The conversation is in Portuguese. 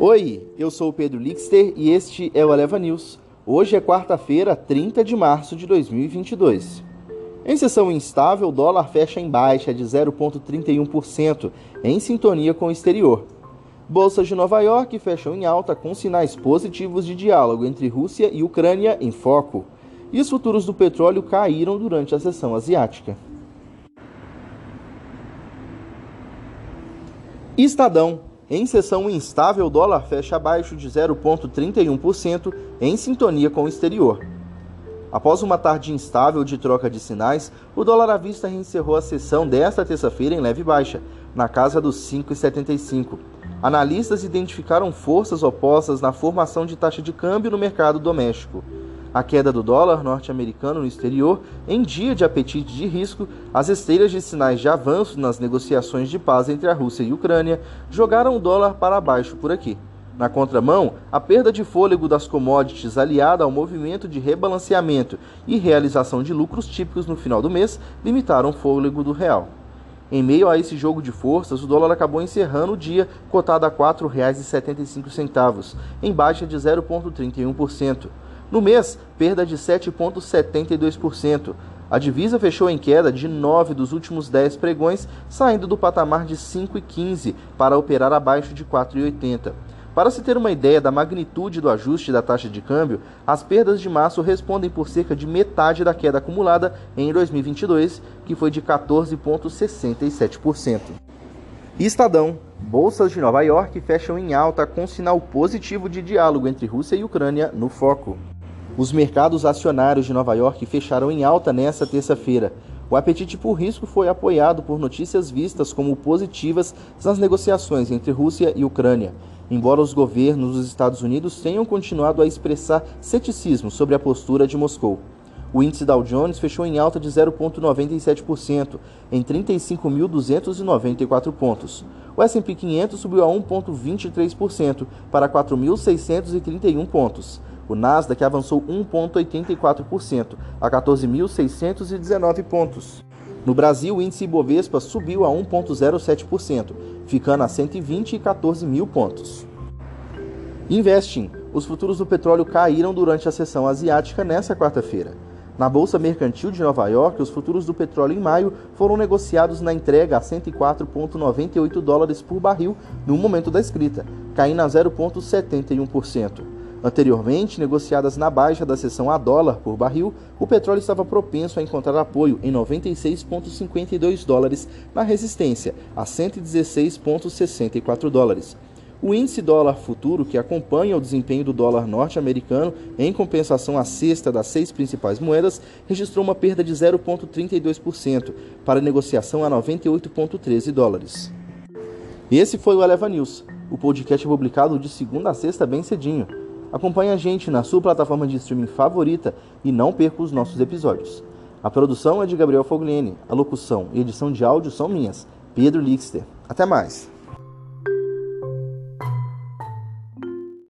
Oi, eu sou o Pedro Lixter e este é o Eleva News. Hoje é quarta-feira, 30 de março de 2022. Em sessão instável, o dólar fecha em baixa de 0,31%, em sintonia com o exterior. Bolsas de Nova York fecham em alta com sinais positivos de diálogo entre Rússia e Ucrânia em foco. E os futuros do petróleo caíram durante a sessão asiática. Estadão em sessão instável, o dólar fecha abaixo de 0,31%, em sintonia com o exterior. Após uma tarde instável de troca de sinais, o dólar à vista reencerrou a sessão desta terça-feira em leve baixa, na casa dos 5,75. Analistas identificaram forças opostas na formação de taxa de câmbio no mercado doméstico. A queda do dólar norte-americano no exterior, em dia de apetite de risco, as esteiras de sinais de avanço nas negociações de paz entre a Rússia e a Ucrânia jogaram o dólar para baixo por aqui. Na contramão, a perda de fôlego das commodities aliada ao movimento de rebalanceamento e realização de lucros típicos no final do mês limitaram o fôlego do real. Em meio a esse jogo de forças, o dólar acabou encerrando o dia cotado a R$ 4,75, em baixa de 0,31%. No mês, perda de 7,72%. A divisa fechou em queda de 9 dos últimos 10 pregões, saindo do patamar de 5,15 para operar abaixo de 4,80. Para se ter uma ideia da magnitude do ajuste da taxa de câmbio, as perdas de março respondem por cerca de metade da queda acumulada em 2022, que foi de 14,67%. Estadão. Bolsas de Nova York fecham em alta com sinal positivo de diálogo entre Rússia e Ucrânia no foco. Os mercados acionários de Nova York fecharam em alta nesta terça-feira. O apetite por risco foi apoiado por notícias vistas como positivas nas negociações entre Rússia e Ucrânia. Embora os governos dos Estados Unidos tenham continuado a expressar ceticismo sobre a postura de Moscou. O índice Dow Jones fechou em alta de 0,97%, em 35.294 pontos. O S&P 500 subiu a 1,23% para 4.631 pontos. O Nasdaq avançou 1,84% a 14.619 pontos. No Brasil, o índice Ibovespa subiu a 1,07%, ficando a 120,14 mil pontos. Investing. Os futuros do petróleo caíram durante a sessão asiática nesta quarta-feira. Na Bolsa Mercantil de Nova York, os futuros do petróleo em maio foram negociados na entrega a 104,98 dólares por barril no momento da escrita, caindo a 0,71%. Anteriormente, negociadas na baixa da seção a dólar por barril, o petróleo estava propenso a encontrar apoio em 96,52 dólares na resistência a 116,64 dólares. O índice dólar futuro, que acompanha o desempenho do dólar norte-americano em compensação à cesta das seis principais moedas, registrou uma perda de 0,32% para negociação a 98,13 dólares. Esse foi o Eleva News. O podcast publicado de segunda a sexta bem cedinho. Acompanhe a gente na sua plataforma de streaming favorita e não perca os nossos episódios. A produção é de Gabriel Fogliene, a locução e edição de áudio são minhas, Pedro Lixter. Até mais!